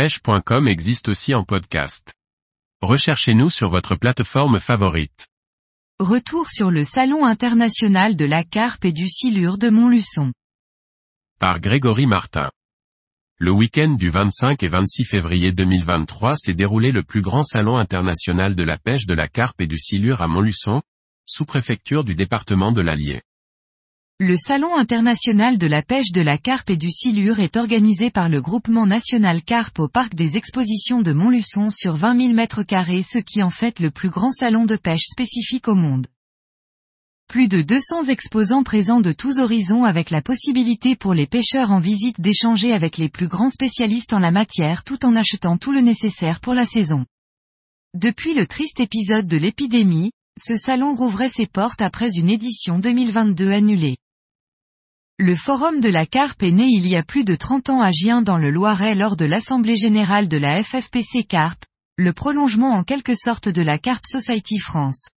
pêche.com existe aussi en podcast. Recherchez-nous sur votre plateforme favorite. Retour sur le Salon international de la carpe et du silure de Montluçon. Par Grégory Martin. Le week-end du 25 et 26 février 2023 s'est déroulé le plus grand salon international de la pêche de la carpe et du silure à Montluçon, sous-préfecture du département de l'Allier. Le Salon international de la pêche de la carpe et du silure est organisé par le groupement national carpe au parc des expositions de Montluçon sur 20 000 mètres carrés ce qui en fait le plus grand salon de pêche spécifique au monde. Plus de 200 exposants présents de tous horizons avec la possibilité pour les pêcheurs en visite d'échanger avec les plus grands spécialistes en la matière tout en achetant tout le nécessaire pour la saison. Depuis le triste épisode de l'épidémie, ce salon rouvrait ses portes après une édition 2022 annulée. Le Forum de la Carpe est né il y a plus de 30 ans à Gien dans le Loiret lors de l'Assemblée Générale de la FFPC Carpe, le prolongement en quelque sorte de la Carpe Society France.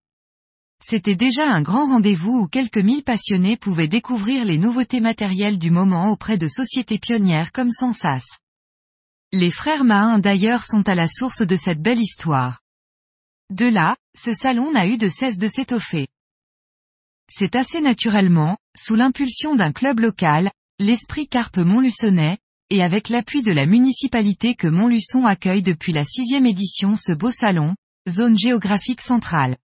C'était déjà un grand rendez-vous où quelques mille passionnés pouvaient découvrir les nouveautés matérielles du moment auprès de sociétés pionnières comme Sensas. Les frères Mahin d'ailleurs sont à la source de cette belle histoire. De là, ce salon n'a eu de cesse de s'étoffer. C'est assez naturellement, sous l'impulsion d'un club local, l'esprit Carpe Montluçonnais, et avec l'appui de la municipalité que Montluçon accueille depuis la sixième édition ce beau salon, zone géographique centrale.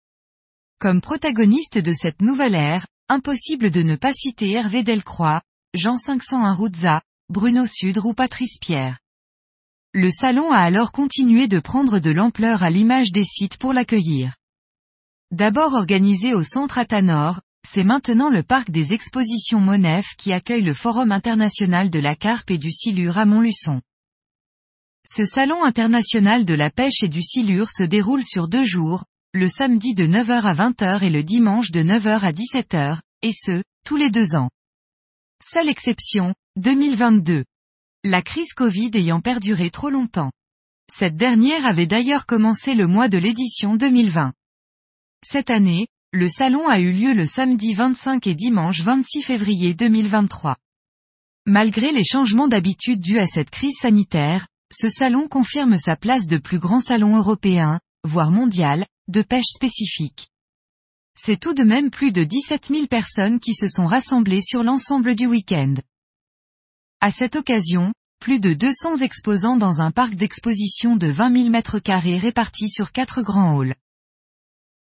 Comme protagoniste de cette nouvelle ère, impossible de ne pas citer Hervé Delcroix, Jean 501 Rouzza, Bruno Sudre ou Patrice Pierre. Le salon a alors continué de prendre de l'ampleur à l'image des sites pour l'accueillir. D'abord organisé au centre Atanor, c'est maintenant le parc des expositions Monef qui accueille le Forum international de la carpe et du silure à Montluçon. Ce salon international de la pêche et du silure se déroule sur deux jours, le samedi de 9h à 20h et le dimanche de 9h à 17h, et ce, tous les deux ans. Seule exception, 2022. La crise Covid ayant perduré trop longtemps. Cette dernière avait d'ailleurs commencé le mois de l'édition 2020. Cette année, le salon a eu lieu le samedi 25 et dimanche 26 février 2023. Malgré les changements d'habitude dus à cette crise sanitaire, ce salon confirme sa place de plus grand salon européen, voire mondial, de pêche spécifique. C'est tout de même plus de 17 000 personnes qui se sont rassemblées sur l'ensemble du week-end. À cette occasion, plus de 200 exposants dans un parc d'exposition de 20 000 mètres carrés répartis sur quatre grands halls.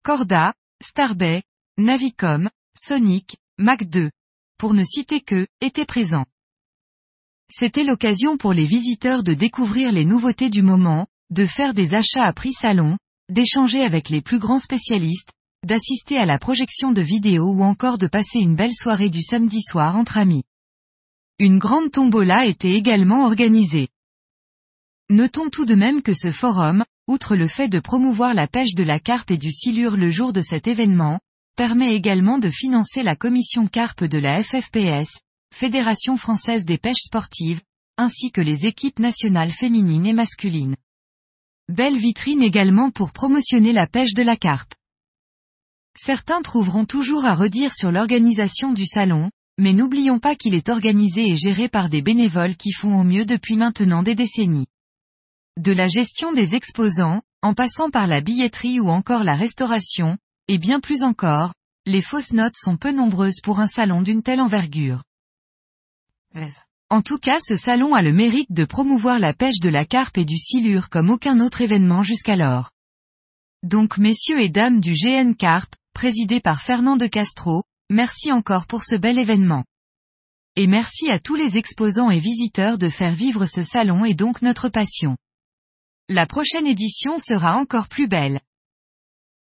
Corda, Starbay, Navicom, Sonic, Mac 2, pour ne citer que, étaient présents. C'était l'occasion pour les visiteurs de découvrir les nouveautés du moment, de faire des achats à prix salon, d'échanger avec les plus grands spécialistes, d'assister à la projection de vidéos ou encore de passer une belle soirée du samedi soir entre amis. Une grande tombola était également organisée. Notons tout de même que ce forum, outre le fait de promouvoir la pêche de la carpe et du silure le jour de cet événement, permet également de financer la commission carpe de la FFPS, Fédération française des pêches sportives, ainsi que les équipes nationales féminines et masculines. Belle vitrine également pour promotionner la pêche de la carpe. Certains trouveront toujours à redire sur l'organisation du salon, mais n'oublions pas qu'il est organisé et géré par des bénévoles qui font au mieux depuis maintenant des décennies. De la gestion des exposants, en passant par la billetterie ou encore la restauration, et bien plus encore, les fausses notes sont peu nombreuses pour un salon d'une telle envergure. En tout cas ce salon a le mérite de promouvoir la pêche de la carpe et du silure comme aucun autre événement jusqu'alors. Donc messieurs et dames du GN Carpe, présidé par Fernand de Castro, merci encore pour ce bel événement. Et merci à tous les exposants et visiteurs de faire vivre ce salon et donc notre passion. La prochaine édition sera encore plus belle.